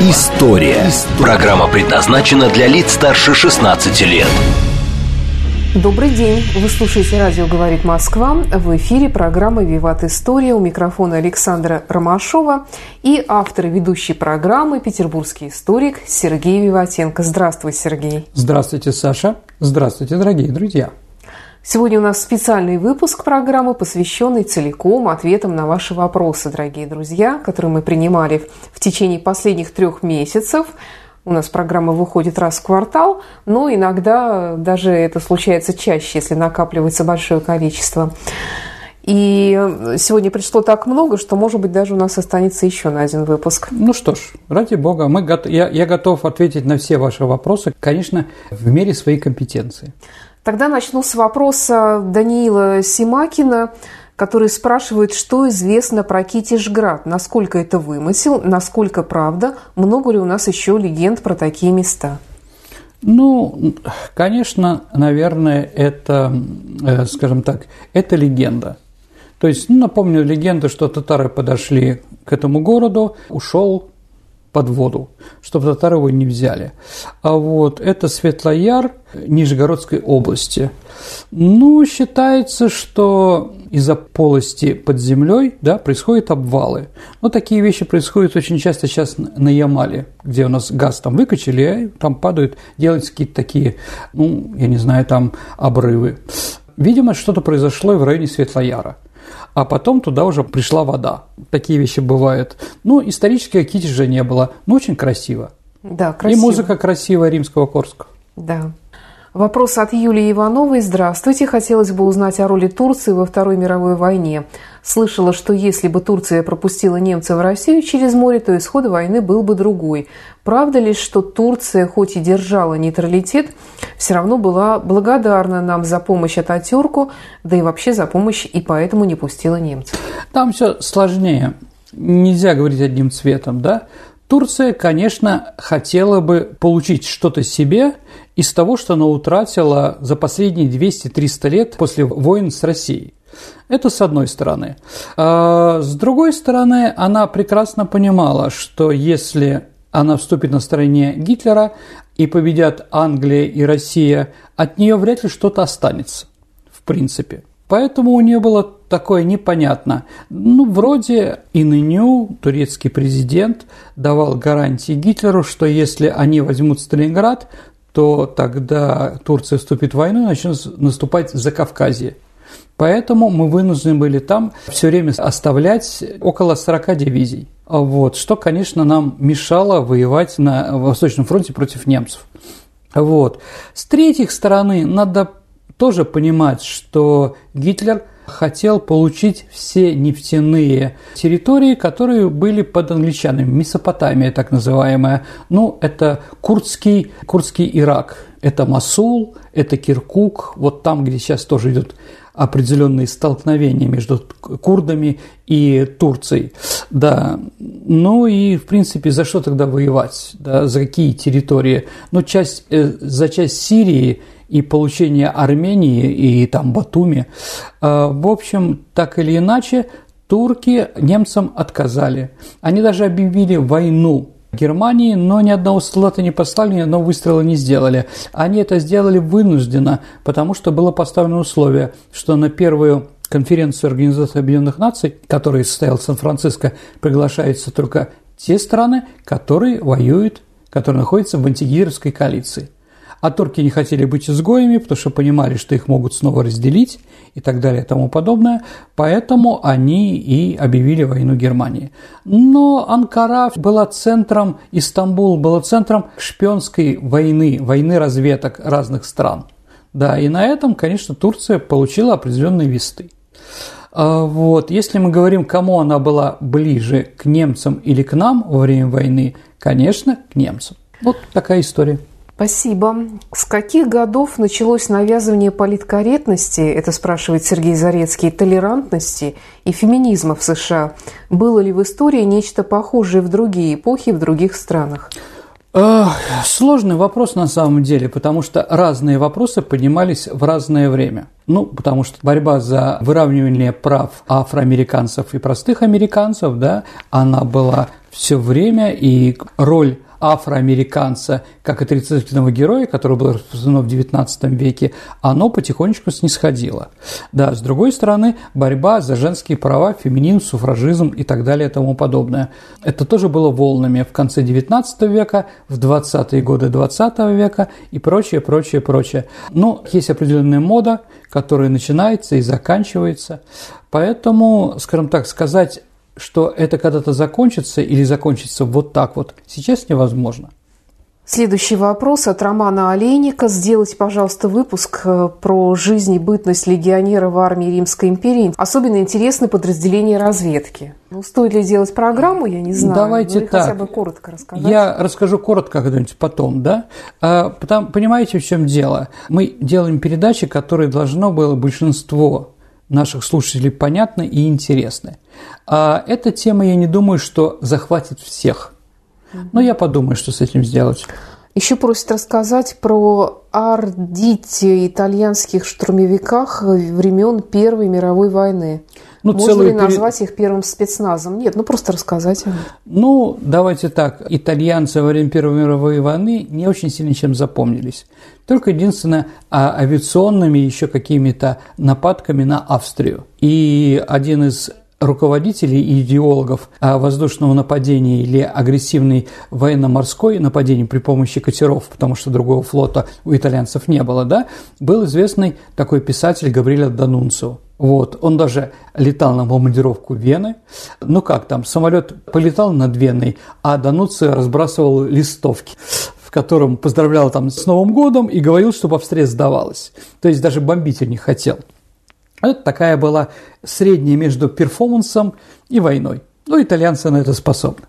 История». Программа предназначена для лиц старше 16 лет. Добрый день. Вы слушаете «Радио говорит Москва». В эфире программа «Виват История». У микрофона Александра Ромашова и автор и ведущей программы петербургский историк Сергей Виватенко. Здравствуй, Сергей. Здравствуйте, Саша. Здравствуйте, дорогие друзья. Сегодня у нас специальный выпуск программы, посвященный целиком ответам на ваши вопросы, дорогие друзья, которые мы принимали в течение последних трех месяцев. У нас программа выходит раз в квартал, но иногда даже это случается чаще, если накапливается большое количество. И сегодня пришло так много, что, может быть, даже у нас останется еще на один выпуск. Ну что ж, ради бога, мы, я, я готов ответить на все ваши вопросы, конечно, в мере своей компетенции. Тогда начну с вопроса Даниила Симакина, который спрашивает, что известно про Китежград, насколько это вымысел, насколько правда, много ли у нас еще легенд про такие места. Ну, конечно, наверное, это, э, скажем так, это легенда. То есть, ну, напомню легенду, что татары подошли к этому городу, ушел под воду, чтобы татары его не взяли. А вот это Светлояр Нижегородской области. Ну, считается, что из-за полости под землей да, происходят обвалы. Но такие вещи происходят очень часто сейчас на Ямале, где у нас газ там выкачали, и там падают, делаются какие-то такие, ну, я не знаю, там обрывы. Видимо, что-то произошло и в районе Светлояра а потом туда уже пришла вода. Такие вещи бывают. Ну, исторически Кити же не было, но очень красиво. Да, красиво. И музыка красивая римского Корска. Да. Вопрос от Юлии Ивановой. Здравствуйте. Хотелось бы узнать о роли Турции во Второй мировой войне. Слышала, что если бы Турция пропустила немцев в Россию через море, то исход войны был бы другой. Правда ли, что Турция, хоть и держала нейтралитет, все равно была благодарна нам за помощь Ататюрку, да и вообще за помощь, и поэтому не пустила немцев? Там все сложнее. Нельзя говорить одним цветом, да? Турция, конечно, хотела бы получить что-то себе из того, что она утратила за последние 200-300 лет после войн с Россией. Это с одной стороны. А с другой стороны, она прекрасно понимала, что если она вступит на стороне Гитлера и победят Англия и Россия, от нее вряд ли что-то останется, в принципе. Поэтому у нее было такое непонятно. Ну, вроде и ныне турецкий президент давал гарантии Гитлеру, что если они возьмут Сталинград, то тогда Турция вступит в войну и начнет наступать за Кавказье. Поэтому мы вынуждены были там все время оставлять около 40 дивизий. Вот, что, конечно, нам мешало воевать на Восточном фронте против немцев. Вот. С третьей стороны, надо тоже понимать, что Гитлер хотел получить все нефтяные территории, которые были под англичанами, Месопотамия так называемая. Ну, это курдский, курдский Ирак, это Масул, это Киркук, вот там, где сейчас тоже идут определенные столкновения между курдами и Турцией. Да. Ну и, в принципе, за что тогда воевать? Да, за какие территории? Ну, часть, э, за часть Сирии – и получение Армении и там Батуми. А, в общем, так или иначе, турки немцам отказали. Они даже объявили войну Германии, но ни одного солдата не послали, ни одного выстрела не сделали. Они это сделали вынужденно, потому что было поставлено условие, что на первую конференцию Организации Объединенных Наций, которая состоялась в Сан-Франциско, приглашаются только те страны, которые воюют, которые находятся в антигитлеровской коалиции. А турки не хотели быть изгоями, потому что понимали, что их могут снова разделить и так далее и тому подобное. Поэтому они и объявили войну Германии. Но Анкара была центром, Истамбул был центром шпионской войны, войны разведок разных стран. Да, и на этом, конечно, Турция получила определенные весты. А вот. Если мы говорим, кому она была ближе, к немцам или к нам во время войны, конечно, к немцам. Вот такая история. Спасибо. С каких годов началось навязывание политкорректности, это спрашивает Сергей Зарецкий, толерантности и феминизма в США? Было ли в истории нечто похожее в другие эпохи в других странах? Сложный вопрос на самом деле, потому что разные вопросы поднимались в разное время. Ну, потому что борьба за выравнивание прав афроамериканцев и простых американцев, да, она была все время, и роль афроамериканца как отрицательного героя, которое было распространено в XIX веке, оно потихонечку снисходило. Да, с другой стороны, борьба за женские права, феминизм, суфражизм и так далее и тому подобное. Это тоже было волнами в конце XIX века, в 20-е годы XX века и прочее, прочее, прочее. Но есть определенная мода, которая начинается и заканчивается. Поэтому, скажем так, сказать что это когда-то закончится или закончится вот так вот, сейчас невозможно. Следующий вопрос от Романа Олейника. Сделайте, пожалуйста, выпуск э, про жизнь и бытность легионера в армии Римской империи. Особенно интересны подразделения разведки. Ну, стоит ли делать программу, я не знаю. Давайте ну, так. хотя бы коротко рассказать. Я расскажу коротко когда-нибудь потом, да? А, потому, понимаете, в чем дело? Мы делаем передачи, которые должно было большинство наших слушателей понятны и интересны. А эта тема, я не думаю, что захватит всех. Но я подумаю, что с этим сделать. Еще просят рассказать про ардите итальянских штурмовиках времен Первой мировой войны. Ну, Можно ли назвать перед... их первым спецназом? Нет, ну просто рассказать. Ну, давайте так. Итальянцы во время Первой мировой войны не очень сильно чем запомнились. Только единственное, а авиационными еще какими-то нападками на Австрию. И один из руководителей и идеологов воздушного нападения или агрессивной военно-морской нападения при помощи катеров, потому что другого флота у итальянцев не было, да, был известный такой писатель Гавриэль Данунцио. Вот, он даже летал на бомбардировку Вены. Ну как там, самолет полетал над Веной, а Дануцио разбрасывал листовки в котором поздравлял там с Новым годом и говорил, чтобы Австрия сдавалась. То есть даже бомбить не хотел. Это такая была средняя между перформансом и войной. Ну, итальянцы на это способны.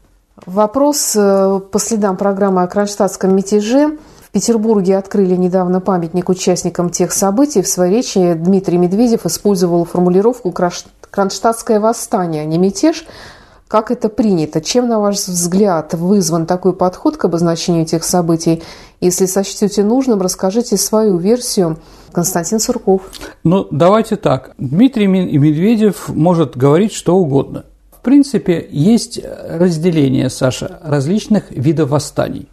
Вопрос э, по следам программы о кронштадтском мятеже. В Петербурге открыли недавно памятник участникам тех событий. В своей речи Дмитрий Медведев использовал формулировку «кронштадтское восстание», а не мятеж. Как это принято? Чем, на ваш взгляд, вызван такой подход к обозначению этих событий? Если сочтете нужным, расскажите свою версию – Константин Сурков. Ну, давайте так. Дмитрий Медведев может говорить что угодно. В принципе, есть разделение, Саша, различных видов восстаний.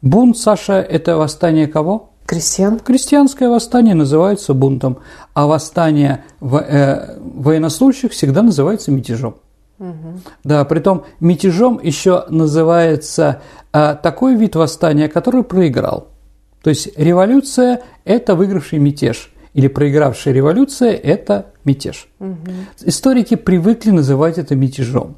Бунт, Саша, это восстание кого? Крестьян. Крестьянское восстание называется бунтом, а восстание э, военнослужащих всегда называется мятежом. Угу. Да, притом мятежом еще называется э, такой вид восстания, который проиграл. То есть революция – это выигравший мятеж, или проигравшая революция – это мятеж. Угу. Историки привыкли называть это мятежом.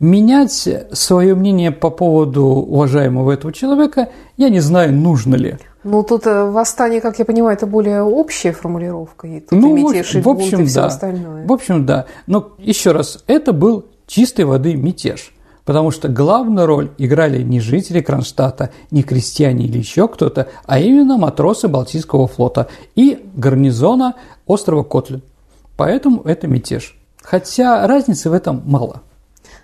Менять свое мнение по поводу уважаемого этого человека я не знаю, нужно ли. Ну, тут э, восстание, как я понимаю, это более общая формулировка. И тут ну, и мятеж, в общем, и все да. остальное. В общем, да. Но еще раз, это был чистой воды мятеж потому что главную роль играли не жители Кронштадта, не крестьяне или еще кто-то, а именно матросы Балтийского флота и гарнизона острова Котлин. Поэтому это мятеж. Хотя разницы в этом мало.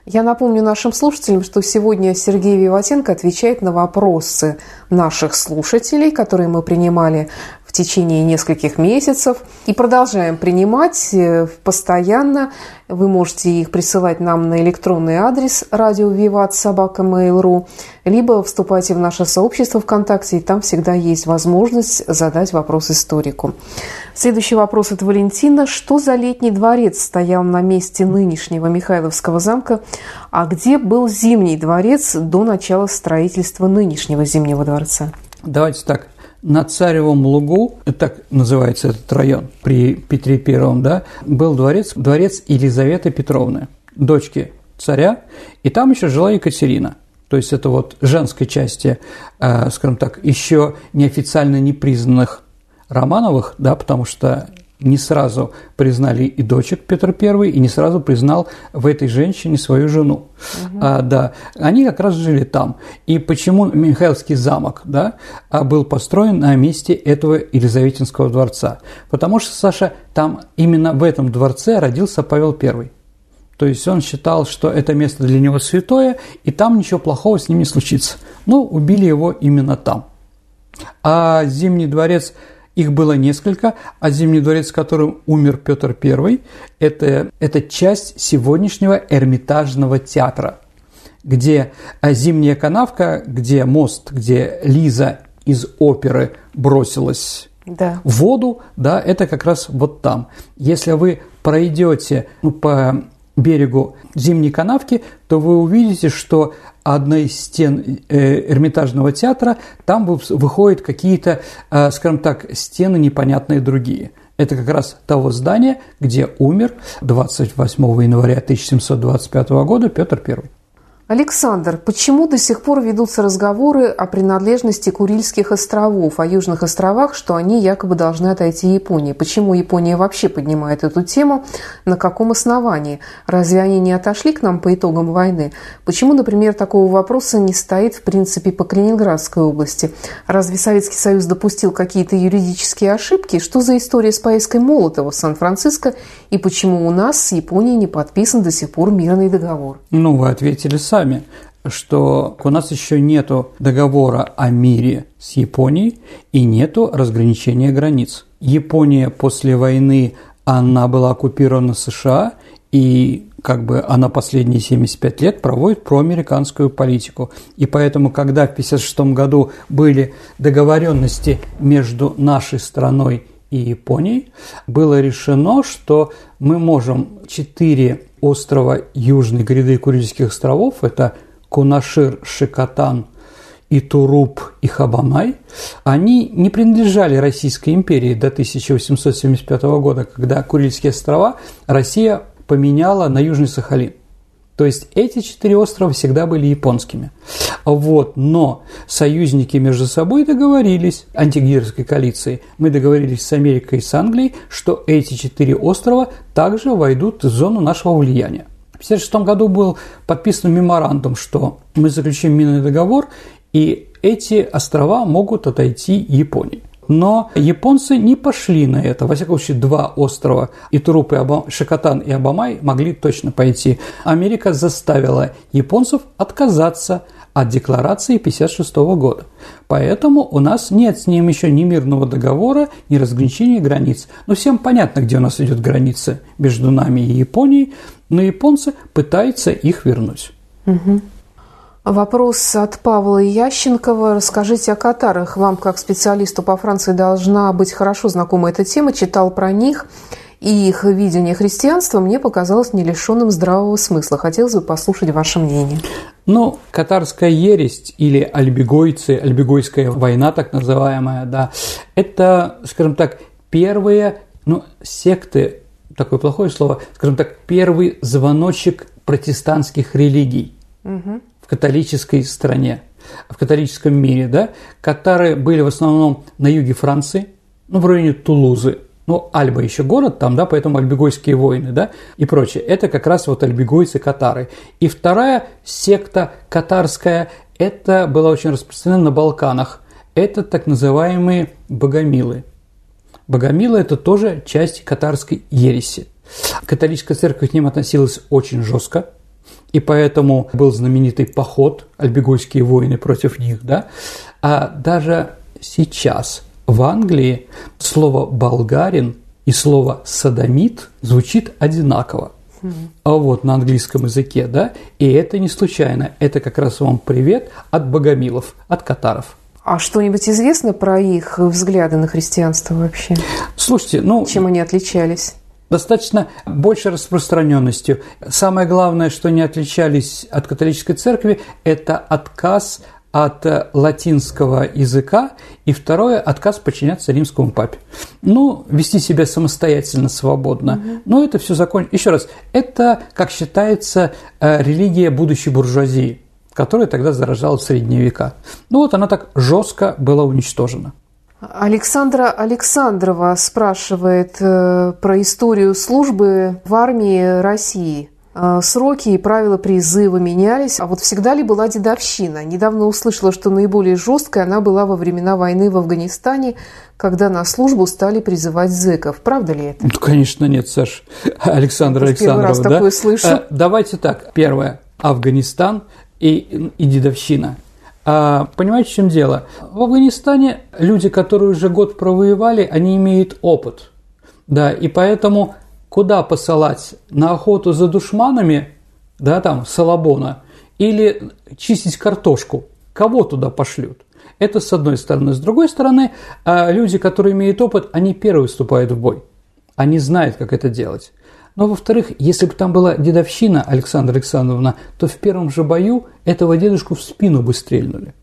Я напомню нашим слушателям, что сегодня Сергей Виватенко отвечает на вопросы наших слушателей, которые мы принимали течение нескольких месяцев и продолжаем принимать э, постоянно. Вы можете их присылать нам на электронный адрес радио Виват собака Mail.ru, либо вступайте в наше сообщество ВКонтакте, и там всегда есть возможность задать вопрос историку. Следующий вопрос от Валентина. Что за летний дворец стоял на месте нынешнего Михайловского замка, а где был Зимний дворец до начала строительства нынешнего Зимнего дворца? Давайте так на Царевом лугу, так называется этот район при Петре Первом, да, был дворец, дворец Елизаветы Петровны, дочки царя, и там еще жила Екатерина. То есть это вот женской части, э, скажем так, еще неофициально непризнанных Романовых, да, потому что не сразу признали и дочек Петр I, и не сразу признал в этой женщине свою жену. Угу. А, да, они как раз жили там. И почему Михайловский замок да, а, был построен на месте этого Елизаветинского дворца? Потому что, Саша, там именно в этом дворце родился Павел I. То есть он считал, что это место для него святое, и там ничего плохого с ним не случится. Но убили его именно там. А Зимний дворец – их было несколько, а Зимний дворец, которым умер Петр I, это, это часть сегодняшнего Эрмитажного театра, где а, Зимняя канавка, где мост, где Лиза из оперы бросилась да. в воду, да, это как раз вот там. Если вы пройдете ну, по берегу Зимней канавки, то вы увидите, что одна из стен э, Эрмитажного театра, там выходят какие-то, э, скажем так, стены непонятные другие. Это как раз того здания, где умер 28 января 1725 года Петр I. Александр, почему до сих пор ведутся разговоры о принадлежности Курильских островов, о Южных островах, что они якобы должны отойти Японии? Почему Япония вообще поднимает эту тему? На каком основании? Разве они не отошли к нам по итогам войны? Почему, например, такого вопроса не стоит в принципе по Калининградской области? Разве Советский Союз допустил какие-то юридические ошибки? Что за история с поездкой Молотова в Сан-Франциско? И почему у нас с Японией не подписан до сих пор мирный договор? Ну, вы ответили сами сами, что у нас еще нет договора о мире с Японией и нет разграничения границ. Япония после войны, она была оккупирована США, и как бы она последние 75 лет проводит проамериканскую политику. И поэтому, когда в 1956 году были договоренности между нашей страной и Японией, было решено, что мы можем четыре острова Южной гряды Курильских островов, это Кунашир, Шикотан, Итуруп и Хабанай, они не принадлежали Российской империи до 1875 года, когда Курильские острова Россия поменяла на Южный Сахалин. То есть эти четыре острова всегда были японскими. Вот, но союзники между собой договорились, антигитлеровской коалиции, мы договорились с Америкой и с Англией, что эти четыре острова также войдут в зону нашего влияния. В 1956 году был подписан меморандум, что мы заключим минный договор, и эти острова могут отойти Японии. Но японцы не пошли на это. Во всяком случае, два острова, и Туруп, и Абам, Шикотан и Абамай, могли точно пойти. Америка заставила японцев отказаться от декларации 1956 года. Поэтому у нас нет с ним еще ни мирного договора, ни разграничения границ. Но всем понятно, где у нас идет граница между нами и Японией, но японцы пытаются их вернуть. Угу. Вопрос от Павла Ященкова. Расскажите о катарах. Вам, как специалисту по Франции, должна быть хорошо знакома эта тема. Читал про них. И их видение христианства мне показалось не лишенным здравого смысла. Хотелось бы послушать ваше мнение. Ну, катарская ересь или альбегойцы, альбегойская война так называемая, да, это, скажем так, первые, ну, секты, такое плохое слово, скажем так, первый звоночек протестантских религий. Угу в католической стране, в католическом мире, да, катары были в основном на юге Франции, ну, в районе Тулузы, ну, Альба еще город там, да, поэтому альбегойские войны, да, и прочее. Это как раз вот альбегойцы катары. И вторая секта катарская, это была очень распространена на Балканах. Это так называемые богомилы. Богомилы – это тоже часть катарской ереси. Католическая церковь к ним относилась очень жестко, и поэтому был знаменитый поход, альбегойские войны против них, да, а даже сейчас в Англии слово «болгарин» и слово «садомит» звучит одинаково. А вот на английском языке, да, и это не случайно, это как раз вам привет от богомилов, от катаров. А что-нибудь известно про их взгляды на христианство вообще? Слушайте, ну... Чем они отличались? Достаточно большей распространенностью. Самое главное, что не отличались от католической церкви, это отказ от э, латинского языка, и второе – отказ подчиняться римскому папе. Ну, вести себя самостоятельно, свободно. Угу. Но это все закончено. Еще раз, это, как считается, э, религия будущей буржуазии, которая тогда заражала в средние века. Ну вот она так жестко была уничтожена. Александра Александрова спрашивает э, про историю службы в армии России. Э, сроки и правила призыва менялись, а вот всегда ли была дедовщина? Недавно услышала, что наиболее жесткой она была во времена войны в Афганистане, когда на службу стали призывать зэков. Правда ли это? Ну, конечно, нет, Саш. Александр Александрова, раз да? такое слышу. А, давайте так. Первое. Афганистан и, и дедовщина. А, понимаете, в чем дело? В Афганистане люди, которые уже год провоевали, они имеют опыт. Да, и поэтому куда посылать? На охоту за душманами, да, там, Салабона, или чистить картошку? Кого туда пошлют? Это с одной стороны. С другой стороны, а, люди, которые имеют опыт, они первые вступают в бой. Они знают, как это делать. Но, во-вторых, если бы там была дедовщина Александра Александровна, то в первом же бою этого дедушку в спину бы стрельнули.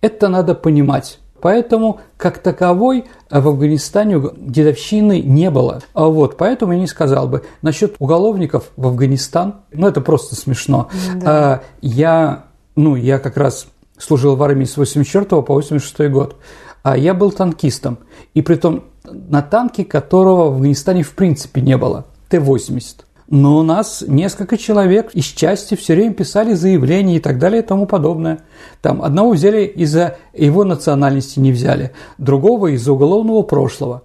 Это надо понимать. Поэтому, как таковой, в Афганистане дедовщины не было. А вот, поэтому я не сказал бы. Насчет уголовников в Афганистан, ну, это просто смешно. Да. А, я, ну, я как раз служил в армии с 84 по 86 год. А я был танкистом. И при том на танке, которого в Афганистане в принципе не было. Т-80. Но у нас несколько человек из части все время писали заявления и так далее и тому подобное. Там одного взяли из-за его национальности не взяли, другого из-за уголовного прошлого.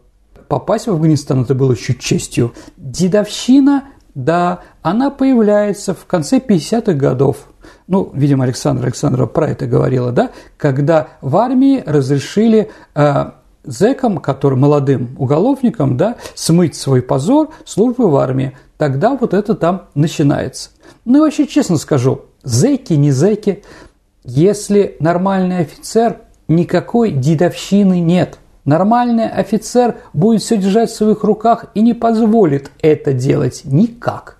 Попасть в Афганистан это было еще честью. Дедовщина, да, она появляется в конце 50-х годов. Ну, видимо, Александра Александрова про это говорила, да, когда в армии разрешили э, зэкам, которым молодым уголовникам, да, смыть свой позор службы в армии. Тогда вот это там начинается. Ну и вообще, честно скажу, зэки, не зэки, если нормальный офицер, никакой дедовщины нет. Нормальный офицер будет все держать в своих руках и не позволит это делать никак.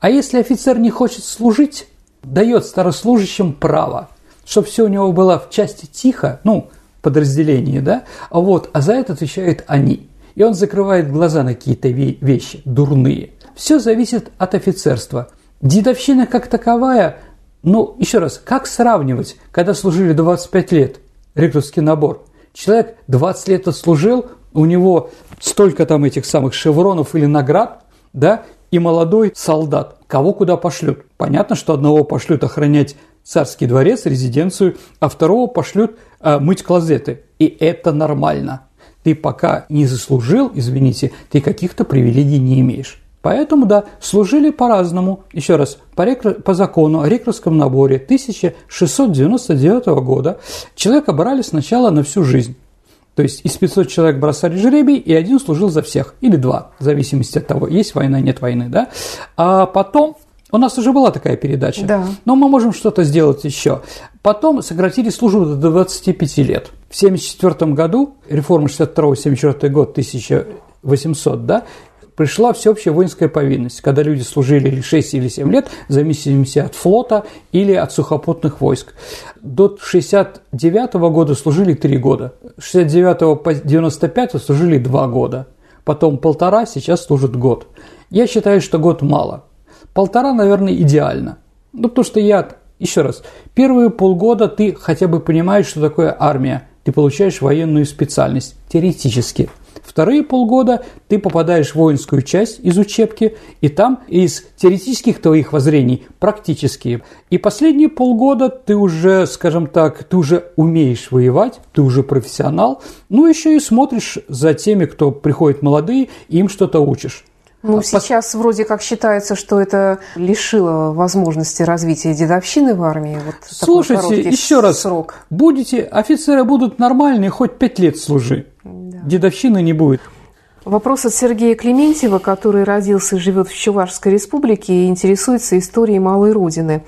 А если офицер не хочет служить, дает старослужащим право, чтобы все у него было в части тихо, ну, подразделении, да, а вот, а за это отвечают они. И он закрывает глаза на какие-то вещи дурные. Все зависит от офицерства. Дедовщина как таковая, ну, еще раз, как сравнивать, когда служили 25 лет, рекрутский набор? Человек 20 лет отслужил, у него столько там этих самых шевронов или наград, да, и молодой солдат. Кого куда пошлют? Понятно, что одного пошлют охранять царский дворец, резиденцию, а второго пошлют э, мыть клозеты. И это нормально. Ты пока не заслужил, извините, ты каких-то привилегий не имеешь. Поэтому, да, служили по-разному. Еще раз, по, рекру... по закону о рекрутском наборе 1699 года человека брали сначала на всю жизнь. То есть из 500 человек бросали жребий, и один служил за всех, или два, в зависимости от того, есть война, нет войны, да. А потом у нас уже была такая передача. Да. Но мы можем что-то сделать еще. Потом сократили службу до 25 лет. В 1974 году, реформа 62-74 год, 1800, да, пришла всеобщая воинская повинность, когда люди служили или 6 или 7 лет, в зависимости от флота или от сухопутных войск. До 69 года служили 3 года, с 69 по 95 служили 2 года, потом полтора, сейчас служат год. Я считаю, что год мало – Полтора, наверное, идеально. Ну, потому что я, еще раз, первые полгода ты хотя бы понимаешь, что такое армия. Ты получаешь военную специальность, теоретически. Вторые полгода ты попадаешь в воинскую часть из учебки, и там из теоретических твоих воззрений практические. И последние полгода ты уже, скажем так, ты уже умеешь воевать, ты уже профессионал, ну еще и смотришь за теми, кто приходит молодые, им что-то учишь. Ну, а сейчас по... вроде как считается, что это лишило возможности развития дедовщины в армии. Вот Слушайте, еще раз, срок. будете, офицеры будут нормальные, хоть пять лет служи. Да. Дедовщины не будет. Вопрос от Сергея Клементьева, который родился и живет в Чувашской республике и интересуется историей Малой Родины.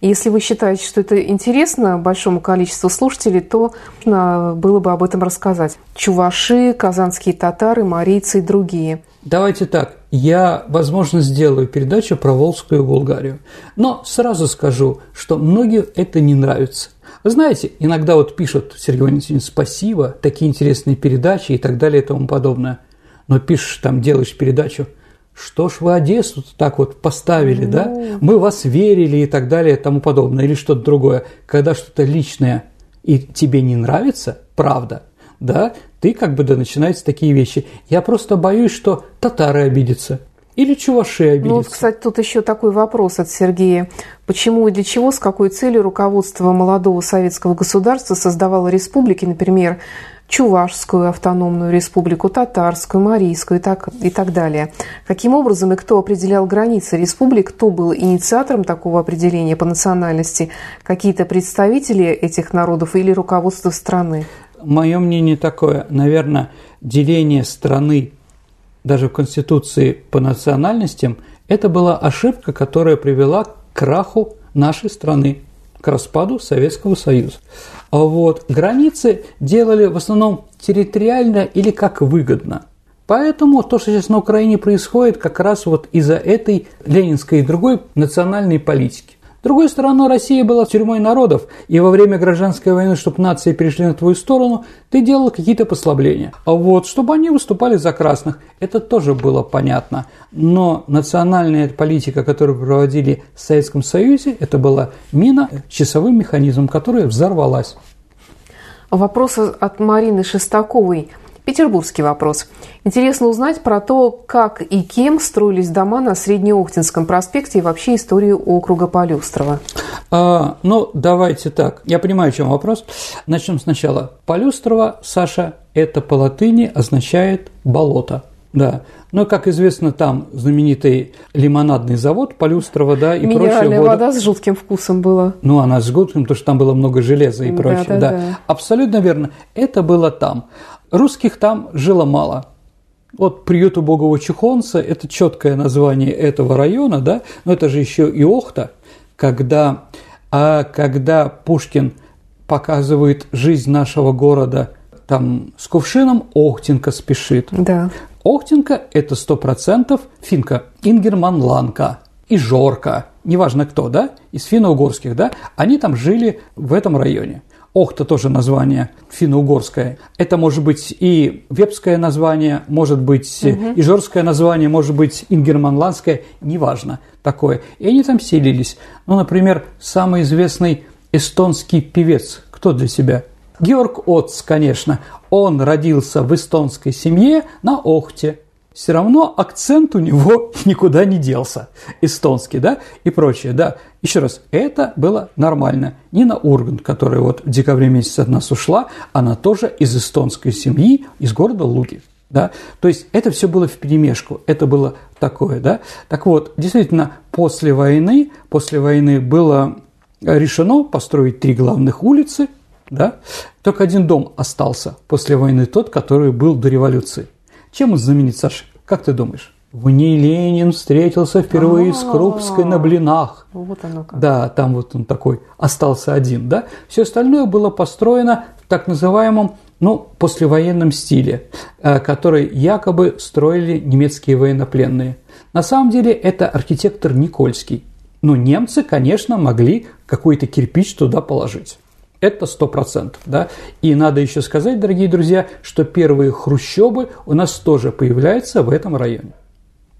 Если вы считаете, что это интересно большому количеству слушателей, то нужно было бы об этом рассказать. Чуваши, казанские татары, марийцы и другие. Давайте так, я, возможно, сделаю передачу про Волжскую Булгарию. Но сразу скажу, что многим это не нравится. Вы знаете, иногда вот пишут, Сергей Валентинович, спасибо, такие интересные передачи и так далее и тому подобное. Но пишешь там, делаешь передачу – что ж вы Одессу так вот поставили, ну... да? Мы вас верили и так далее и тому подобное, или что-то другое. Когда что-то личное и тебе не нравится, правда, да, ты как бы, да, начинаются такие вещи. Я просто боюсь, что татары обидятся. Или чуваши обидятся. Ну, вот, кстати, тут еще такой вопрос от Сергея. Почему и для чего, с какой целью руководство молодого советского государства создавало республики, например, Чувашскую автономную республику, Татарскую, Марийскую и так, и так далее. Каким образом и кто определял границы республик, кто был инициатором такого определения по национальности, какие-то представители этих народов или руководство страны? Мое мнение такое, наверное, деление страны даже в Конституции по национальностям, это была ошибка, которая привела к краху нашей страны, к распаду Советского Союза. А вот границы делали в основном территориально или как выгодно. Поэтому то, что сейчас на Украине происходит, как раз вот из-за этой ленинской и другой национальной политики. С другой стороны, Россия была тюрьмой народов, и во время гражданской войны, чтобы нации перешли на твою сторону, ты делал какие-то послабления. А вот, чтобы они выступали за красных, это тоже было понятно. Но национальная политика, которую проводили в Советском Союзе, это была мина часовым механизмом, которая взорвалась. Вопрос от Марины Шестаковой – Петербургский вопрос. Интересно узнать про то, как и кем строились дома на Среднеохтинском проспекте и вообще историю округа Полюстрова. А, ну, давайте так. Я понимаю, в чем вопрос. Начнем сначала. Полюстрова, Саша, это по латыни означает болото. Да. Но, как известно, там знаменитый лимонадный завод Полюстрова, да, и Минеральная прочее. вода с жутким вкусом была. Ну, она с жутким, потому что там было много железа и прочее. Да, да, да. да. Абсолютно верно. Это было там. Русских там жило мало. Вот приют убогого чухонца – это четкое название этого района, да, но это же еще и Охта, когда, а когда Пушкин показывает жизнь нашего города там с кувшином, Охтенко спешит. Да. Охтенко – это сто процентов финка, Ингерман Ланка и Жорка, неважно кто, да, из финно-угорских, да, они там жили в этом районе. Охта тоже название финно-угорское. Это может быть и вепское название, может быть угу. и жорское название, может быть ингерманландское, неважно такое. И они там селились. Ну, например, самый известный эстонский певец. Кто для себя? Георг Отц, конечно. Он родился в эстонской семье на Охте все равно акцент у него никуда не делся. Эстонский, да, и прочее, да. Еще раз, это было нормально. Нина Ургант, которая вот в декабре месяце от нас ушла, она тоже из эстонской семьи, из города Луги. Да? То есть это все было в перемешку, это было такое, да. Так вот, действительно, после войны, после войны было решено построить три главных улицы, да. Только один дом остался после войны, тот, который был до революции. Чем он знаменит, Саша? Как ты думаешь? В ней Ленин встретился впервые с Крупской на блинах. Вот оно как. Да, там вот он такой остался один, да. Все остальное было построено в так называемом, ну, послевоенном стиле, э, который якобы строили немецкие военнопленные. На самом деле это архитектор Никольский. Но немцы, конечно, могли какой-то кирпич туда положить. Это сто процентов, да. И надо еще сказать, дорогие друзья, что первые хрущебы у нас тоже появляются в этом районе.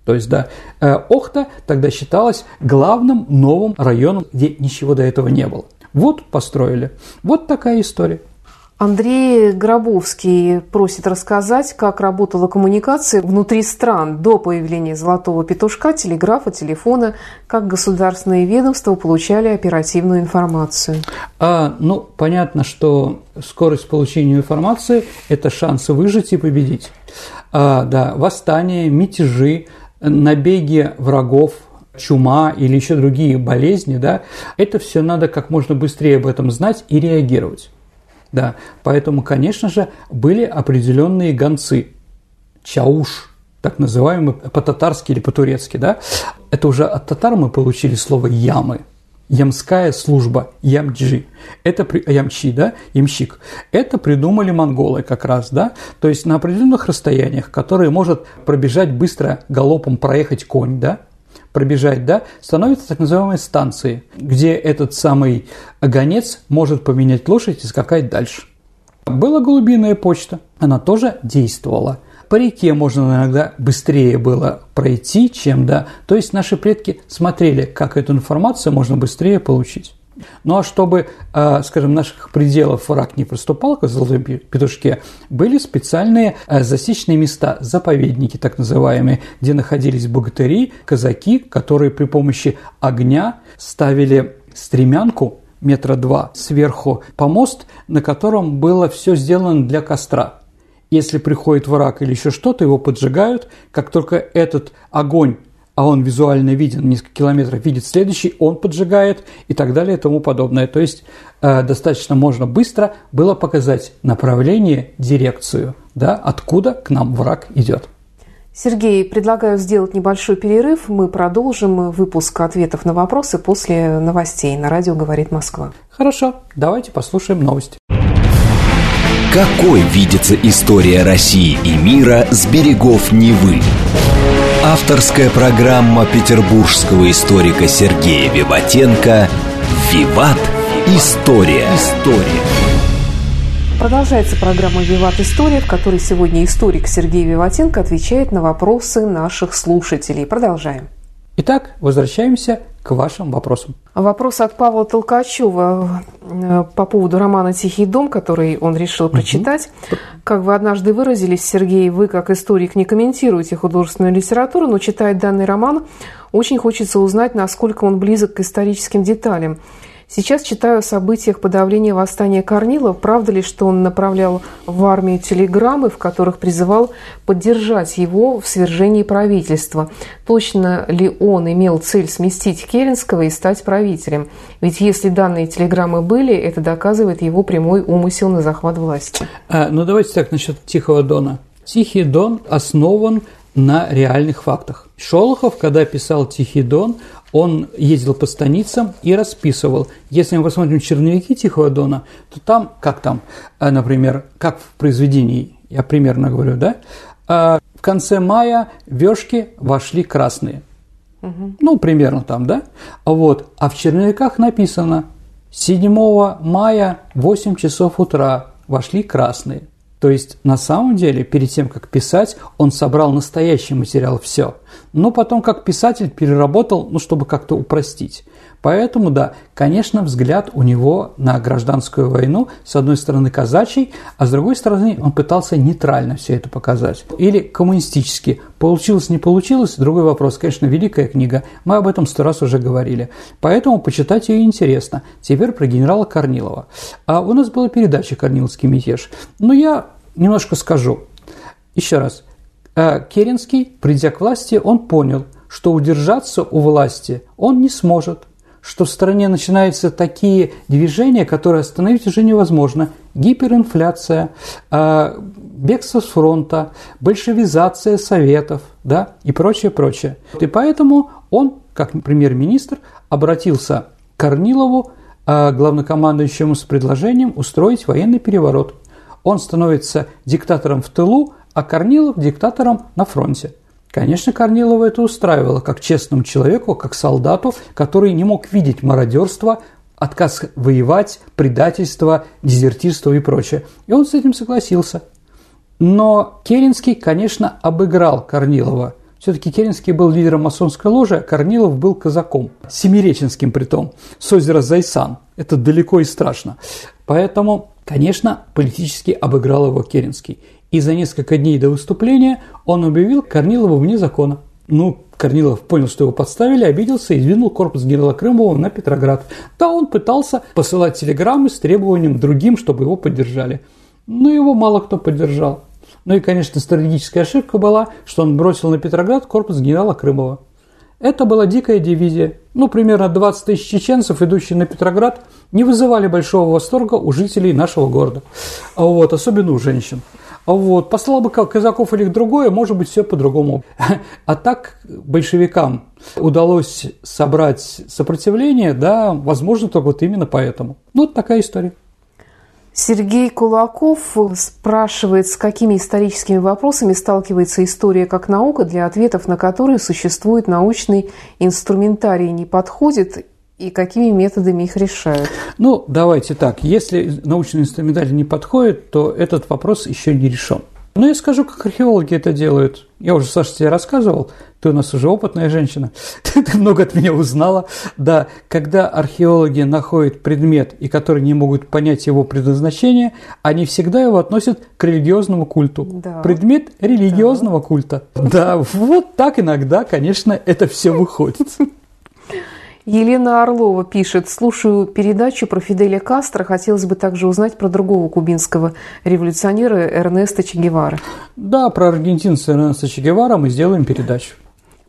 То есть, да, э, Охта тогда считалась главным новым районом, где ничего до этого не было. Вот построили. Вот такая история. Андрей Гробовский просит рассказать, как работала коммуникация внутри стран до появления золотого петушка, телеграфа, телефона, как государственные ведомства получали оперативную информацию. А, ну, понятно, что скорость получения информации – это шансы выжить и победить. А, да, восстания, мятежи, набеги врагов, чума или еще другие болезни, да, это все надо как можно быстрее об этом знать и реагировать. Да, поэтому, конечно же, были определенные гонцы. Чауш, так называемый по-татарски или по-турецки, да. Это уже от татар мы получили слово ямы. Ямская служба, ямджи, это ямчи, да, ямщик, это придумали монголы как раз, да, то есть на определенных расстояниях, которые может пробежать быстро галопом, проехать конь, да, пробежать, да, становятся так называемые станции, где этот самый гонец может поменять лошадь и скакать дальше. Была голубиная почта, она тоже действовала. По реке можно иногда быстрее было пройти, чем, да, то есть наши предки смотрели, как эту информацию можно быстрее получить. Ну а чтобы, э, скажем, наших пределов враг не проступал, как в петушке, были специальные э, засечные места, заповедники так называемые, где находились богатыри, казаки, которые при помощи огня ставили стремянку метра два сверху помост, на котором было все сделано для костра. Если приходит враг или еще что-то, его поджигают. Как только этот огонь, а он визуально виден, несколько километров видит следующий, он поджигает и так далее и тому подобное. То есть э, достаточно можно быстро было показать направление, дирекцию, да, откуда к нам враг идет. Сергей, предлагаю сделать небольшой перерыв. Мы продолжим выпуск ответов на вопросы после новостей на радио «Говорит Москва». Хорошо, давайте послушаем новости. Какой видится история России и мира с берегов Невы? Авторская программа петербургского историка Сергея Виватенко «Виват. История». История. Продолжается программа «Виват История», в которой сегодня историк Сергей Виватенко отвечает на вопросы наших слушателей. Продолжаем. Итак, возвращаемся к вашим вопросам. Вопрос от Павла Толкачева э, по поводу романа «Тихий дом», который он решил прочитать. Угу. Как вы однажды выразились, Сергей, вы как историк не комментируете художественную литературу, но читая данный роман, очень хочется узнать, насколько он близок к историческим деталям. Сейчас читаю о событиях подавления восстания Корнилова. Правда ли, что он направлял в армию телеграммы, в которых призывал поддержать его в свержении правительства? Точно ли он имел цель сместить Керенского и стать правителем? Ведь если данные телеграммы были, это доказывает его прямой умысел на захват власти. А, ну давайте так насчет Тихого Дона. Тихий Дон основан на реальных фактах. Шолохов, когда писал «Тихий Дон», он ездил по станицам и расписывал. Если мы посмотрим черновики Тихого Дона, то там, как там, э, например, как в произведении, я примерно говорю, да, э, в конце мая вешки вошли красные. Угу. Ну, примерно там, да? Вот. А в черновиках написано 7 мая 8 часов утра вошли красные. То есть на самом деле, перед тем, как писать, он собрал настоящий материал все. Но потом, как писатель, переработал, ну, чтобы как-то упростить. Поэтому, да, конечно, взгляд у него на гражданскую войну, с одной стороны, казачий, а с другой стороны, он пытался нейтрально все это показать. Или коммунистически. Получилось, не получилось, другой вопрос. Конечно, великая книга, мы об этом сто раз уже говорили. Поэтому почитать ее интересно. Теперь про генерала Корнилова. А у нас была передача «Корниловский мятеж». Но я немножко скажу. Еще раз. Э, Керенский, придя к власти, он понял, что удержаться у власти он не сможет что в стране начинаются такие движения, которые остановить уже невозможно. Гиперинфляция, а, бегство с фронта, большевизация советов да, и прочее, прочее. И поэтому он, как премьер-министр, обратился к Корнилову, а, главнокомандующему с предложением устроить военный переворот. Он становится диктатором в тылу, а Корнилов – диктатором на фронте. Конечно, Корнилова это устраивало, как честному человеку, как солдату, который не мог видеть мародерство, отказ воевать, предательство, дезертирство и прочее. И он с этим согласился. Но Керенский, конечно, обыграл Корнилова. Все-таки Керенский был лидером масонской ложи, а Корнилов был казаком, семиреченским притом, с озера Зайсан. Это далеко и страшно. Поэтому, конечно, политически обыграл его Керенский и за несколько дней до выступления он объявил Корнилова вне закона. Ну, Корнилов понял, что его подставили, обиделся и двинул корпус генерала Крымова на Петроград. Да, он пытался посылать телеграммы с требованием другим, чтобы его поддержали. Но его мало кто поддержал. Ну и, конечно, стратегическая ошибка была, что он бросил на Петроград корпус генерала Крымова. Это была дикая дивизия. Ну, примерно 20 тысяч чеченцев, идущие на Петроград, не вызывали большого восторга у жителей нашего города. Вот, особенно у женщин. Вот. Послал бы казаков или другое, может быть, все по-другому. А так большевикам удалось собрать сопротивление, да, возможно, только вот именно поэтому. Ну, вот такая история. Сергей Кулаков спрашивает, с какими историческими вопросами сталкивается история как наука, для ответов на которые существует научный инструментарий, не подходит и какими методами их решают? Ну, давайте так. Если научный инструментарий не подходит, то этот вопрос еще не решен. Но я скажу, как археологи это делают. Я уже, Саша, тебе рассказывал, ты у нас уже опытная женщина, ты, много от меня узнала. Да, когда археологи находят предмет, и которые не могут понять его предназначение, они всегда его относят к религиозному культу. Да. Предмет религиозного да. культа. Да, вот так иногда, конечно, это все выходит. Елена Орлова пишет, слушаю передачу про Фиделя Кастро, хотелось бы также узнать про другого кубинского революционера Эрнеста Че Гевара. Да, про аргентинца Эрнеста Че Гевара мы сделаем передачу.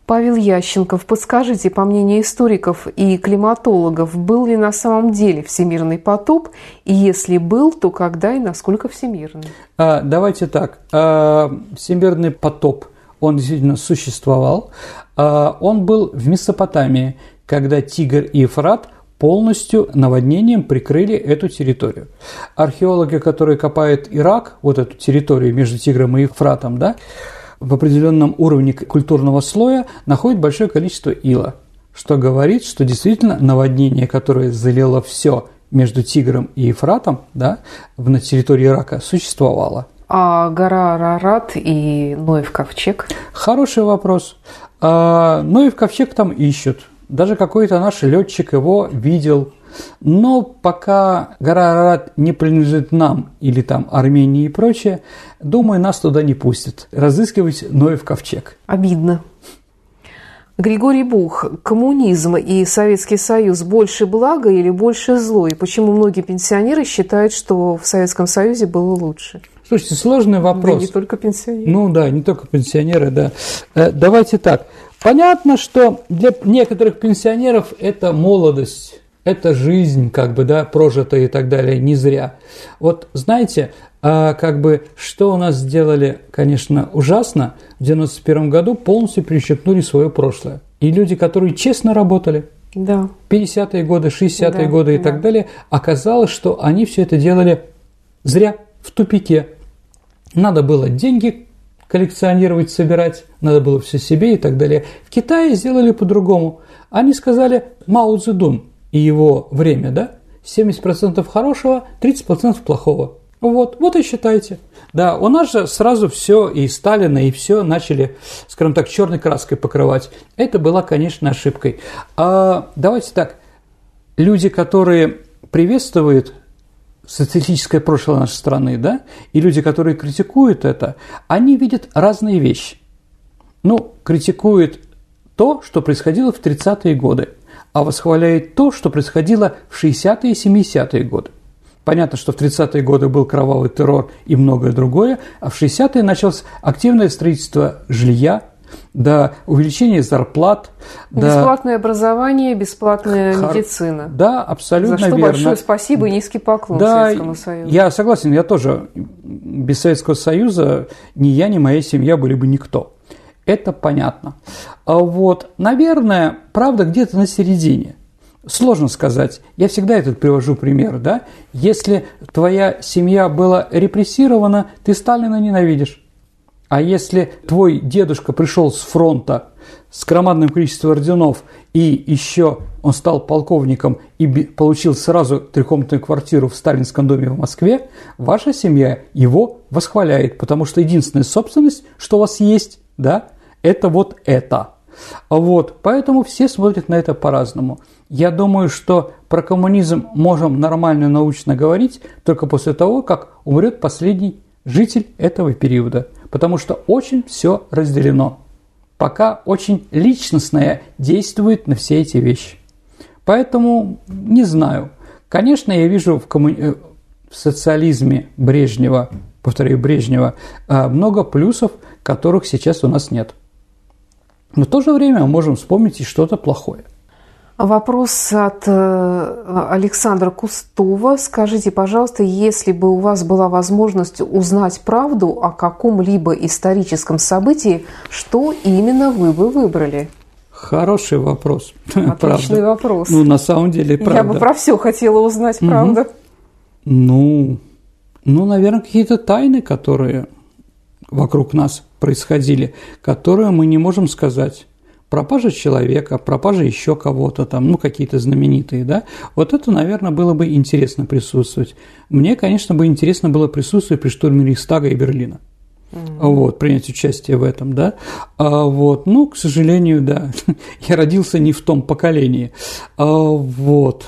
Павел Ященков, подскажите, по мнению историков и климатологов, был ли на самом деле всемирный потоп? И если был, то когда и насколько всемирный? А, давайте так. А, всемирный потоп, он действительно существовал. А, он был в Месопотамии когда Тигр и Ефрат полностью наводнением прикрыли эту территорию. Археологи, которые копают Ирак, вот эту территорию между Тигром и Ефратом, да, в определенном уровне культурного слоя находят большое количество ила, что говорит, что действительно наводнение, которое залило все между Тигром и Ефратом, да, на территории Ирака, существовало. А гора Арарат и Ноев ковчег? Хороший вопрос. А, Ноев ковчег там ищут. Даже какой-то наш летчик его видел. Но пока гора Арарат не принадлежит нам или там Армении и прочее, думаю, нас туда не пустят. Разыскивать Ноев ковчег. Обидно. Григорий Бух, коммунизм и Советский Союз больше благо или больше зло? И почему многие пенсионеры считают, что в Советском Союзе было лучше? Слушайте, сложный вопрос. Да не только пенсионеры. Ну да, не только пенсионеры, да. Э, давайте так. Понятно, что для некоторых пенсионеров это молодость, это жизнь, как бы, да, прожитая и так далее, не зря. Вот знаете, а как бы, что у нас сделали, конечно, ужасно, в 91 году полностью перещепнули свое прошлое. И люди, которые честно работали, да. 50-е годы, 60-е да, годы и да. так далее, оказалось, что они все это делали зря, в тупике. Надо было деньги коллекционировать, собирать, надо было все себе и так далее. В Китае сделали по-другому. Они сказали Мао Цзэдун и его время, да? 70% хорошего, 30% плохого. Вот, вот и считайте. Да, у нас же сразу все, и Сталина, и все начали, скажем так, черной краской покрывать. Это была, конечно, ошибкой. А, давайте так, люди, которые приветствуют социалистическое прошлое нашей страны, да, и люди, которые критикуют это, они видят разные вещи. Ну, критикуют то, что происходило в 30-е годы, а восхваляет то, что происходило в 60-е и 70-е годы. Понятно, что в 30-е годы был кровавый террор и многое другое, а в 60-е началось активное строительство жилья, до увеличения зарплат. Бесплатное до... образование, бесплатная Хар... медицина. Да, абсолютно За что верно. большое спасибо и низкий поклон да, Советскому Союзу. Я согласен, я тоже без Советского Союза ни я, ни моя семья были бы никто. Это понятно. А вот, наверное, правда где-то на середине. Сложно сказать. Я всегда этот привожу пример, да? Если твоя семья была репрессирована, ты Сталина ненавидишь. А если твой дедушка пришел с фронта с громадным количеством орденов, и еще он стал полковником и получил сразу трехкомнатную квартиру в сталинском доме в Москве, ваша семья его восхваляет, потому что единственная собственность, что у вас есть, да, это вот это. Вот, поэтому все смотрят на это по-разному. Я думаю, что про коммунизм можем нормально научно говорить только после того, как умрет последний житель этого периода – потому что очень все разделено. Пока очень личностное действует на все эти вещи. Поэтому не знаю. Конечно, я вижу в, комму... Э, в социализме Брежнева, повторяю, Брежнева, э, много плюсов, которых сейчас у нас нет. Но в то же время мы можем вспомнить и что-то плохое – Вопрос от э, Александра Кустова. Скажите, пожалуйста, если бы у вас была возможность узнать правду о каком-либо историческом событии, что именно вы бы выбрали? Хороший вопрос. Отличный вопрос. Ну, на самом деле, правда. Я бы про все хотела узнать, правда. Угу. Ну, ну, наверное, какие-то тайны, которые вокруг нас происходили, которые мы не можем сказать пропажа человека, пропажа еще кого-то там, ну, какие-то знаменитые, да, вот это, наверное, было бы интересно присутствовать. Мне, конечно, бы интересно было присутствовать при штурме Рейхстага и Берлина. mm-hmm. вот, принять участие в этом, да, а, вот, ну, к сожалению, да, я родился не в том поколении, а, вот,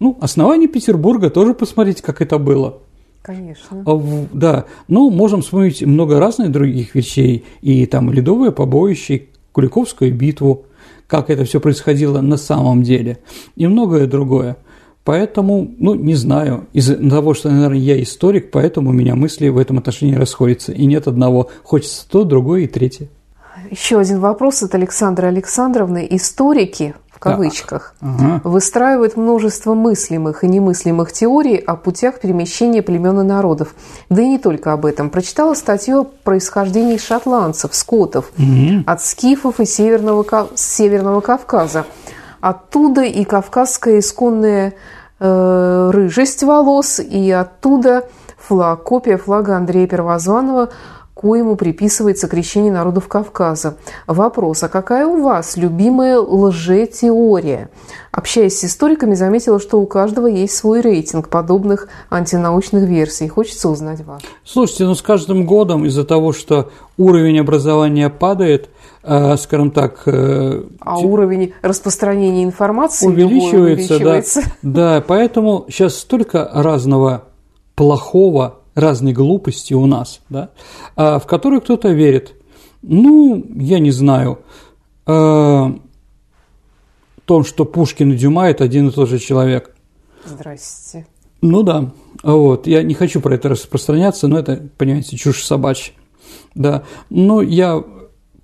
ну, основание Петербурга тоже посмотрите, как это было. Конечно. А, да, ну, можем вспомнить много разных других вещей, и там ледовое побоище, Куликовскую битву, как это все происходило на самом деле, и многое другое. Поэтому, ну, не знаю, из-за того, что, наверное, я историк, поэтому у меня мысли в этом отношении расходятся. И нет одного. Хочется то, другое и третье. Еще один вопрос от Александры Александровны. Историки, кавычках, ага. выстраивают множество мыслимых и немыслимых теорий о путях перемещения племен и народов. Да и не только об этом. Прочитала статью о происхождении шотландцев, скотов, угу. от скифов и Северного, Северного Кавказа. Оттуда и кавказская исконная э, рыжесть волос, и оттуда флаг, копия флага Андрея Первозванного, коему приписывается крещение народов Кавказа. Вопрос, а какая у вас любимая лжетеория? Общаясь с историками, заметила, что у каждого есть свой рейтинг подобных антинаучных версий. Хочется узнать вас. Слушайте, ну с каждым годом из-за того, что уровень образования падает – Э, скажем так... Э, а те... уровень распространения информации увеличивается, увеличивается. Да, да, поэтому сейчас столько разного плохого, разной глупости у нас, да, а, в которую кто-то верит. Ну, я не знаю. В э, том, что Пушкин и Дюма – это один и тот же человек. Здрасте. Ну да, вот, я не хочу про это распространяться, но это, понимаете, чушь собачья. Да, ну я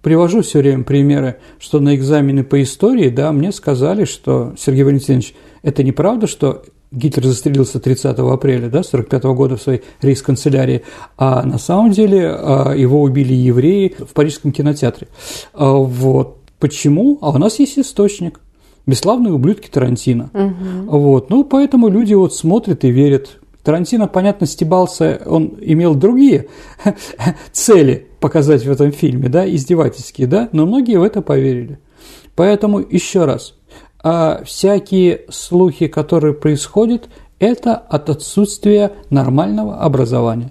привожу все время примеры, что на экзамены по истории, да, мне сказали, что, Сергей Валентинович, это неправда, что Гитлер застрелился 30 апреля да, 45 года в своей рейс-канцелярии, а на самом деле а, его убили евреи в парижском кинотеатре. А, вот. Почему? А у нас есть источник. Бесславные ублюдки Тарантино. Угу. Вот. Ну, поэтому люди вот смотрят и верят. Тарантино, понятно, стебался, он имел другие цели показать в этом фильме, да, издевательские, да, но многие в это поверили. Поэтому еще раз, а всякие слухи, которые происходят, это от отсутствия нормального образования.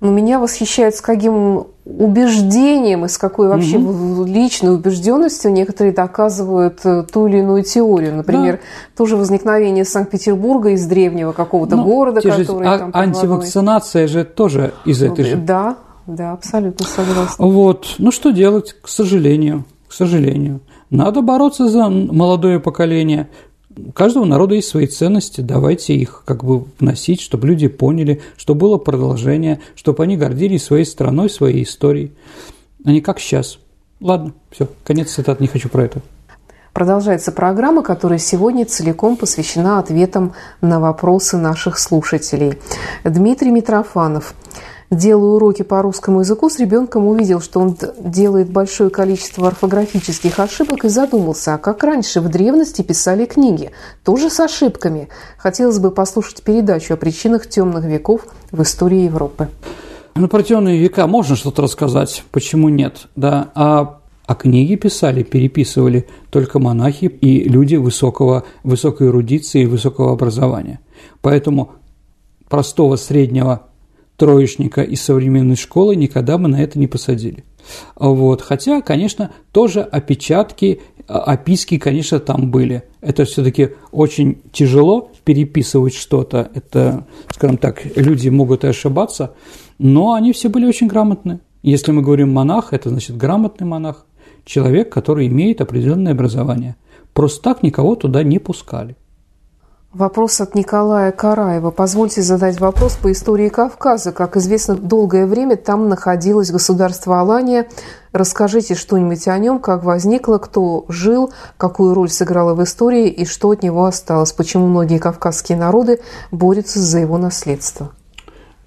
Но меня восхищает, с каким убеждением и с какой вообще угу. личной убежденностью некоторые доказывают э, ту или иную теорию. Например, да. тоже возникновение Санкт-Петербурга из древнего какого-то ну, города, который же, там... А, антивакцинация же тоже из этой же... Да, да, абсолютно согласна. Вот. Ну, что делать, к сожалению, к сожалению. Надо бороться за молодое поколение, у каждого народа есть свои ценности, давайте их как бы вносить, чтобы люди поняли, что было продолжение, чтобы они гордились своей страной, своей историей, а не как сейчас. Ладно, все, конец цитат, не хочу про это. Продолжается программа, которая сегодня целиком посвящена ответам на вопросы наших слушателей. Дмитрий Митрофанов – делая уроки по русскому языку, с ребенком увидел, что он делает большое количество орфографических ошибок и задумался, а как раньше в древности писали книги, тоже с ошибками. Хотелось бы послушать передачу о причинах темных веков в истории Европы. Ну, про темные века можно что-то рассказать, почему нет, да, а а книги писали, переписывали только монахи и люди высокого, высокой эрудиции и высокого образования. Поэтому простого среднего троечника из современной школы никогда бы на это не посадили. Вот. Хотя, конечно, тоже опечатки, а, описки, конечно, там были. Это все-таки очень тяжело переписывать что-то. Это, скажем так, люди могут и ошибаться, но они все были очень грамотны. Если мы говорим монах, это значит грамотный монах, человек, который имеет определенное образование. Просто так никого туда не пускали. Вопрос от Николая Караева. Позвольте задать вопрос по истории Кавказа. Как известно, долгое время там находилось государство Алания. Расскажите что-нибудь о нем, как возникло, кто жил, какую роль сыграло в истории и что от него осталось, почему многие кавказские народы борются за его наследство.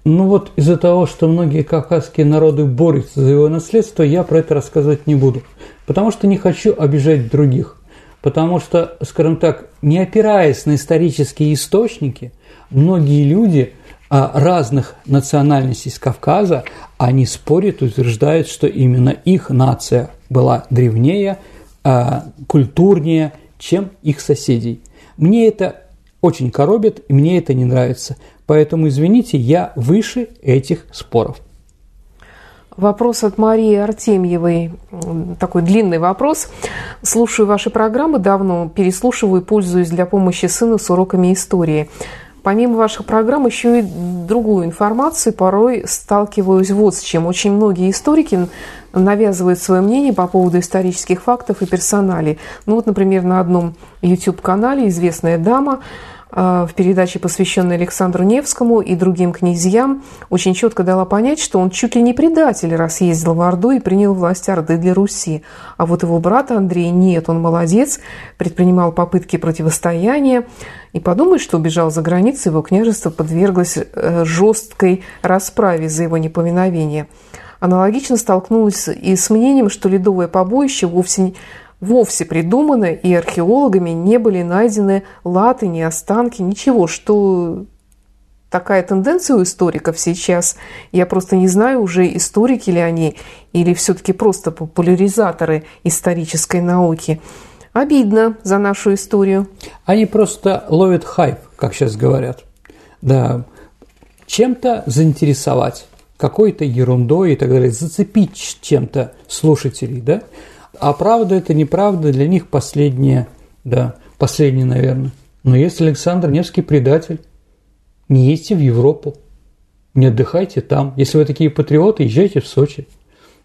Ну вот из-за того, что многие кавказские народы борются за его наследство, я про это рассказывать не буду, потому что не хочу обижать других потому что, скажем так, не опираясь на исторические источники, многие люди а, разных национальностей с Кавказа, они спорят, утверждают, что именно их нация была древнее, а, культурнее, чем их соседей. Мне это очень коробит, и мне это не нравится. Поэтому, извините, я выше этих споров. Вопрос от Марии Артемьевой. Такой длинный вопрос. Слушаю ваши программы давно, переслушиваю и пользуюсь для помощи сыну с уроками истории. Помимо ваших программ, еще и другую информацию порой сталкиваюсь вот с чем. Очень многие историки навязывают свое мнение по поводу исторических фактов и персоналей. Ну вот, например, на одном YouTube-канале известная дама в передаче, посвященной Александру Невскому и другим князьям, очень четко дала понять, что он чуть ли не предатель, раз ездил в Орду и принял власть Орды для Руси. А вот его брата Андрей нет, он молодец, предпринимал попытки противостояния. И подумай, что убежал за границу, его княжество подверглось э, жесткой расправе за его неповиновение. Аналогично столкнулась и с мнением, что ледовое побоище вовсе вовсе придуманы, и археологами не были найдены латы, ни останки, ничего, что такая тенденция у историков сейчас. Я просто не знаю, уже историки ли они, или все-таки просто популяризаторы исторической науки. Обидно за нашу историю. Они просто ловят хайп, как сейчас говорят. Да, чем-то заинтересовать, какой-то ерундой и так далее, зацепить чем-то слушателей, да? А правда это неправда, для них последнее, да, последнее, наверное. Но если Александр Невский предатель, не едьте в Европу, не отдыхайте там. Если вы такие патриоты, езжайте в Сочи.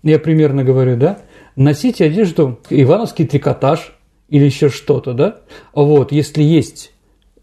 Я примерно говорю, да? Носите одежду, ивановский трикотаж или еще что-то, да? Вот, если есть,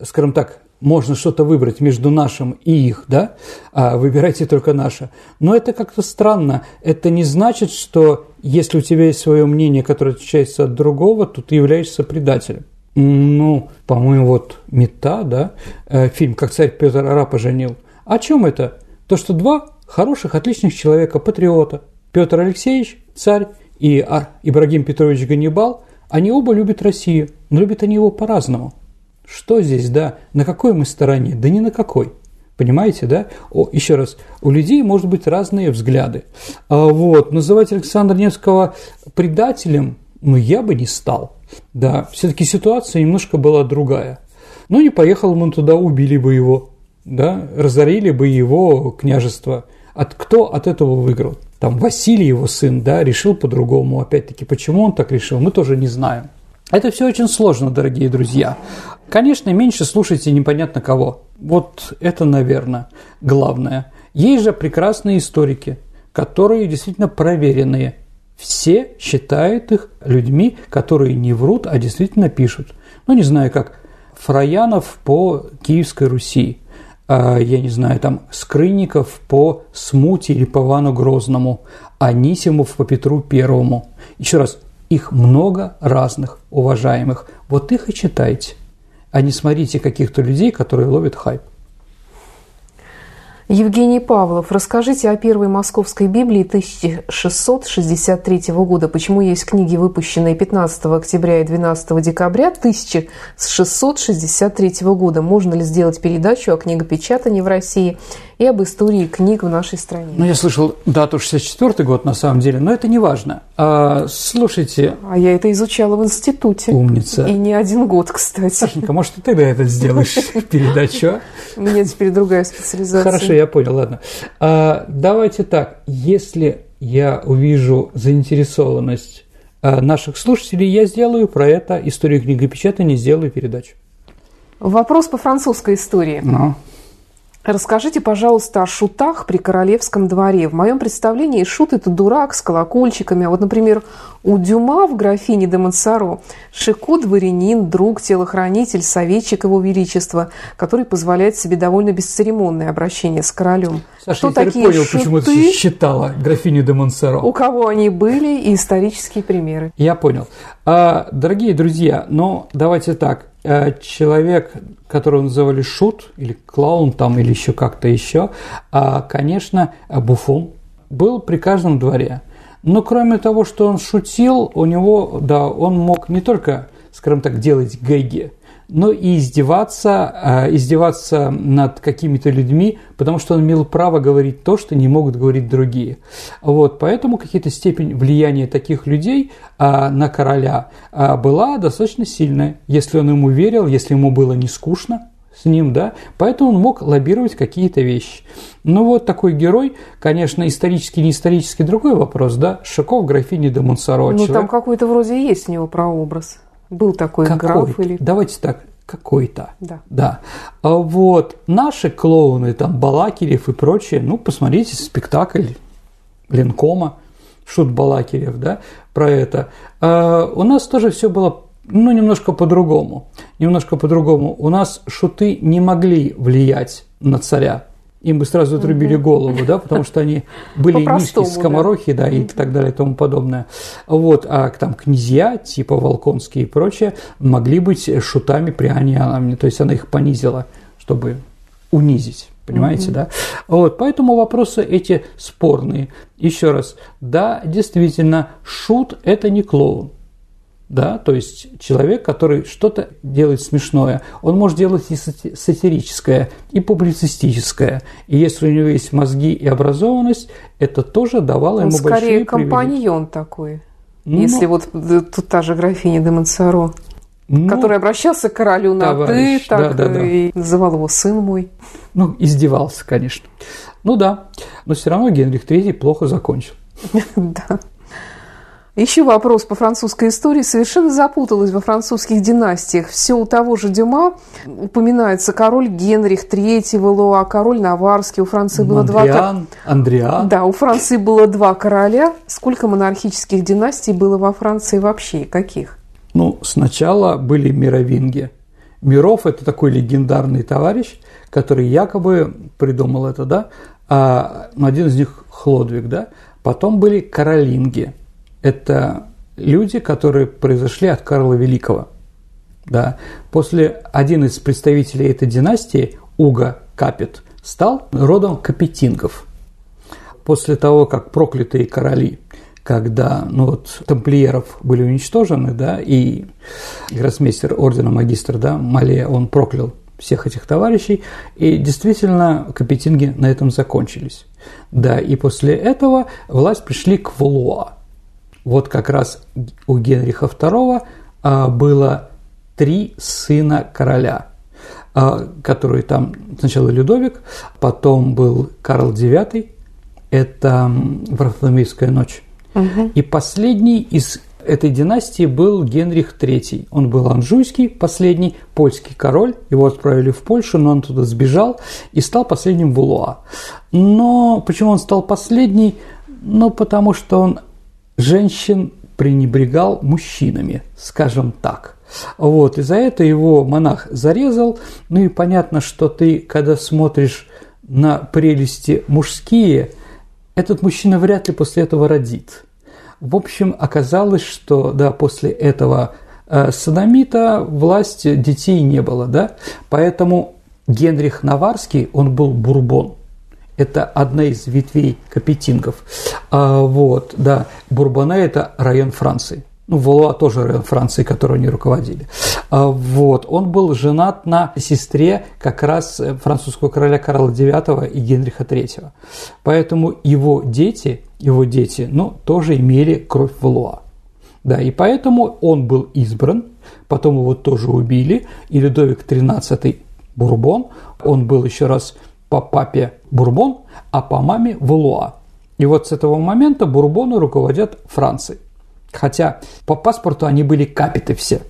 скажем так, можно что-то выбрать между нашим и их, да, а выбирайте только наше. Но это как-то странно. Это не значит, что если у тебя есть свое мнение, которое отличается от другого, то ты являешься предателем. Ну, по-моему, вот «Мета», да, э, фильм «Как царь Петр Ара поженил». О чем это? То, что два хороших, отличных человека, патриота, Петр Алексеевич, царь, и Ибрагим Петрович Ганнибал, они оба любят Россию, но любят они его по-разному – что здесь, да? На какой мы стороне? Да ни на какой. Понимаете, да? О, еще раз, у людей может быть разные взгляды. А, вот, называть Александра Невского предателем, ну, я бы не стал. Да, все-таки ситуация немножко была другая. Ну, не поехал он туда, убили бы его, да, разорили бы его княжество. От, кто от этого выиграл? Там Василий, его сын, да, решил по-другому. Опять-таки, почему он так решил, мы тоже не знаем. Это все очень сложно, дорогие друзья. Конечно, меньше слушайте непонятно кого. Вот это, наверное, главное. Есть же прекрасные историки, которые действительно проверенные. Все считают их людьми, которые не врут, а действительно пишут. Ну, не знаю, как Фраянов по Киевской Руси, а, я не знаю, там Скрынников по Смуте или по Вану Грозному, Анисимов по Петру Первому. Еще раз, их много разных, уважаемых. Вот их и читайте а не смотрите каких-то людей, которые ловят хайп. Евгений Павлов, расскажите о первой московской Библии 1663 года. Почему есть книги, выпущенные 15 октября и 12 декабря 1663 года? Можно ли сделать передачу о книгопечатании в России и об истории книг в нашей стране? Ну, я слышал дату 64 год, на самом деле, но это не важно. А, слушайте... А я это изучала в институте. Умница. И не один год, кстати. Сашенька, может, ты тогда это сделаешь, передачу? У меня теперь другая специализация. Хорошо, я понял, ладно. А, давайте так, если я увижу заинтересованность а, наших слушателей, я сделаю про это историю книгопечатания, сделаю передачу. Вопрос по французской истории. Ну. Расскажите, пожалуйста, о шутах при королевском дворе. В моем представлении шут – это дурак с колокольчиками. А вот, например, у Дюма в «Графине де Монсоро» Шику – дворянин, друг, телохранитель, советчик его величества, который позволяет себе довольно бесцеремонное обращение с королем. Саша, Что я такие понял, шуты? почему ты считала «Графиню де Монсоро». У кого они были и исторические примеры. Я понял. А, дорогие друзья, ну, давайте так. Э, человек, которого называли шут или клоун там или еще как-то еще, а, конечно, буфон, был при каждом дворе. Но кроме того, что он шутил, у него, да, он мог не только, скажем так, делать гэги, но и издеваться, а, издеваться над какими-то людьми, потому что он имел право говорить то, что не могут говорить другие. Вот, поэтому какая-то степень влияния таких людей а, на короля а, была достаточно сильная. Если он ему верил, если ему было не скучно с ним, да, поэтому он мог лоббировать какие-то вещи. Ну вот такой герой, конечно, исторически, не исторически другой вопрос, да, Шиков, графиня де Монсоро. Ну там какой-то вроде есть у него прообраз. Был такой какой граф или... Давайте так, какой-то. Да. да. А вот наши клоуны, там, Балакирев и прочее, ну, посмотрите спектакль Ленкома, Шут Балакирев, да, про это. А у нас тоже все было ну, немножко по-другому. Немножко по-другому. У нас шуты не могли влиять на царя. Им бы сразу отрубили угу. голову, да, потому что они были низкие скоморохи, да, да и так далее и тому подобное. Вот, а там князья, типа Волконские и прочее, могли быть шутами при Ане то есть она их понизила, чтобы унизить. Понимаете, да? Вот, поэтому вопросы эти спорные. Еще раз, да, действительно, шут – это не клоун да, то есть человек, который что-то делает смешное, он может делать и сатирическое, и публицистическое, и если у него есть мозги и образованность, это тоже давало он ему скорее большие компаньон такой, ну, если вот тут та же графиня де Монсоро, ну, который обращался к королю на товарищ, «ты», так да, да, и да. называл его сын мой. Ну, издевался, конечно. Ну да, но все равно Генрих III плохо закончил. Да. Еще вопрос по французской истории. Совершенно запуталась во французских династиях. Все у того же Дюма упоминается король Генрих III Валуа, король Наварский. У Франции было Андриан, два... Андриан. Да, у Франции было два короля. Сколько монархических династий было во Франции вообще? Каких? Ну, сначала были мировинги. Миров – это такой легендарный товарищ, который якобы придумал это, да, а один из них – Хлодвиг, да. Потом были каролинги – это люди, которые произошли от Карла Великого. Да. После один из представителей этой династии, Уга Капет, стал родом капетингов. После того, как проклятые короли, когда ну вот, тамплиеров были уничтожены, да, и гроссмейстер ордена магистр, да, Мале, он проклял всех этих товарищей, и действительно капетинги на этом закончились. Да, и после этого власть пришли к Валуа. Вот как раз у Генриха II а, было три сына короля, а, которые там сначала Людовик, потом был Карл IX, это Варфоломеевская ночь. Угу. И последний из этой династии был Генрих III. Он был анжуйский, последний польский король. Его отправили в Польшу, но он туда сбежал и стал последним Вулуа. Но почему он стал последний? Ну, потому что он женщин пренебрегал мужчинами, скажем так. Вот, и за это его монах зарезал. Ну и понятно, что ты, когда смотришь на прелести мужские, этот мужчина вряд ли после этого родит. В общем, оказалось, что да, после этого э, садомита власти детей не было, да, поэтому Генрих Наварский, он был бурбон – это одна из ветвей капетингов. А, вот, да, Бурбоне – это район Франции. Ну, Валуа тоже район Франции, который они руководили. А, вот, он был женат на сестре как раз французского короля Карла IX и Генриха III. Поэтому его дети, его дети, ну, тоже имели кровь Валуа. Да, и поэтому он был избран, потом его тоже убили, и Людовик XIII Бурбон, он был еще раз по папе Бурбон, а по маме Валуа. И вот с этого момента Бурбоны руководят Францией. Хотя по паспорту они были капиты все.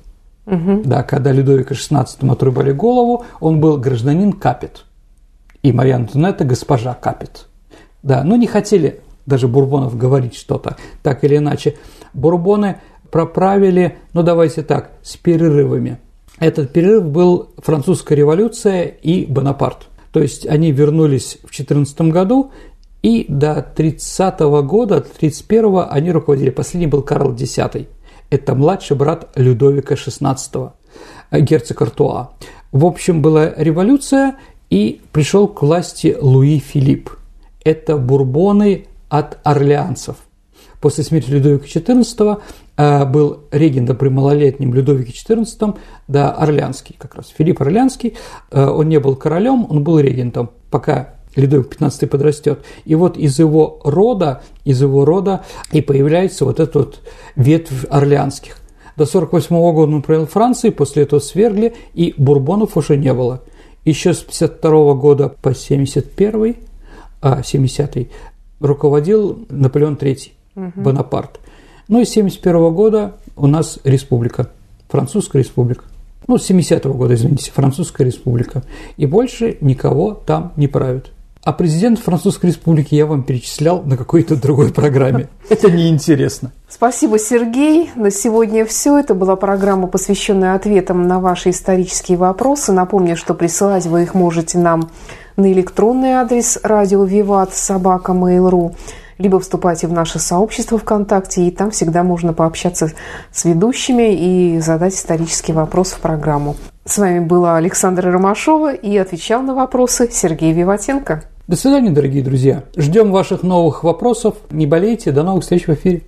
Угу. Да, когда Людовика XVI отрубали голову, он был гражданин Капит. И Мария Антонетта госпожа Капит. Да, но не хотели даже Бурбонов говорить что-то, так или иначе. Бурбоны проправили, ну давайте так, с перерывами. Этот перерыв был французская революция и Бонапарт. То есть они вернулись в 2014 году, и до 30 -го года, 31 они руководили. Последний был Карл X. Это младший брат Людовика XVI, герцог Артуа. В общем, была революция, и пришел к власти Луи Филипп. Это бурбоны от орлеанцев. После смерти Людовика XIV э, был регентом при малолетнем Людовике XIV, да, Орлянский как раз, Филипп Орлянский. Э, он не был королем, он был регентом, пока Людовик XV подрастет. И вот из его рода, из его рода и появляется вот этот вот ветвь орлеанских. До 1948 года он правил Францией, после этого свергли, и бурбонов уже не было. Еще с 52 года по 71 а 70 руководил Наполеон III угу. Бонапарт. Ну и с 71 года у нас республика, Французская республика. Ну, с 70-го года, извините, Французская республика. И больше никого там не правят. А президент Французской республики я вам перечислял на какой-то другой программе. Это неинтересно. Спасибо, Сергей. На сегодня все. Это была программа, посвященная ответам на ваши исторические вопросы. Напомню, что присылать вы их можете нам на электронный адрес радио Виват собака Mail.ru либо вступайте в наше сообщество ВКонтакте, и там всегда можно пообщаться с ведущими и задать исторический вопрос в программу. С вами была Александра Ромашова и отвечал на вопросы Сергей Виватенко. До свидания, дорогие друзья. Ждем ваших новых вопросов. Не болейте. До новых встреч в эфире.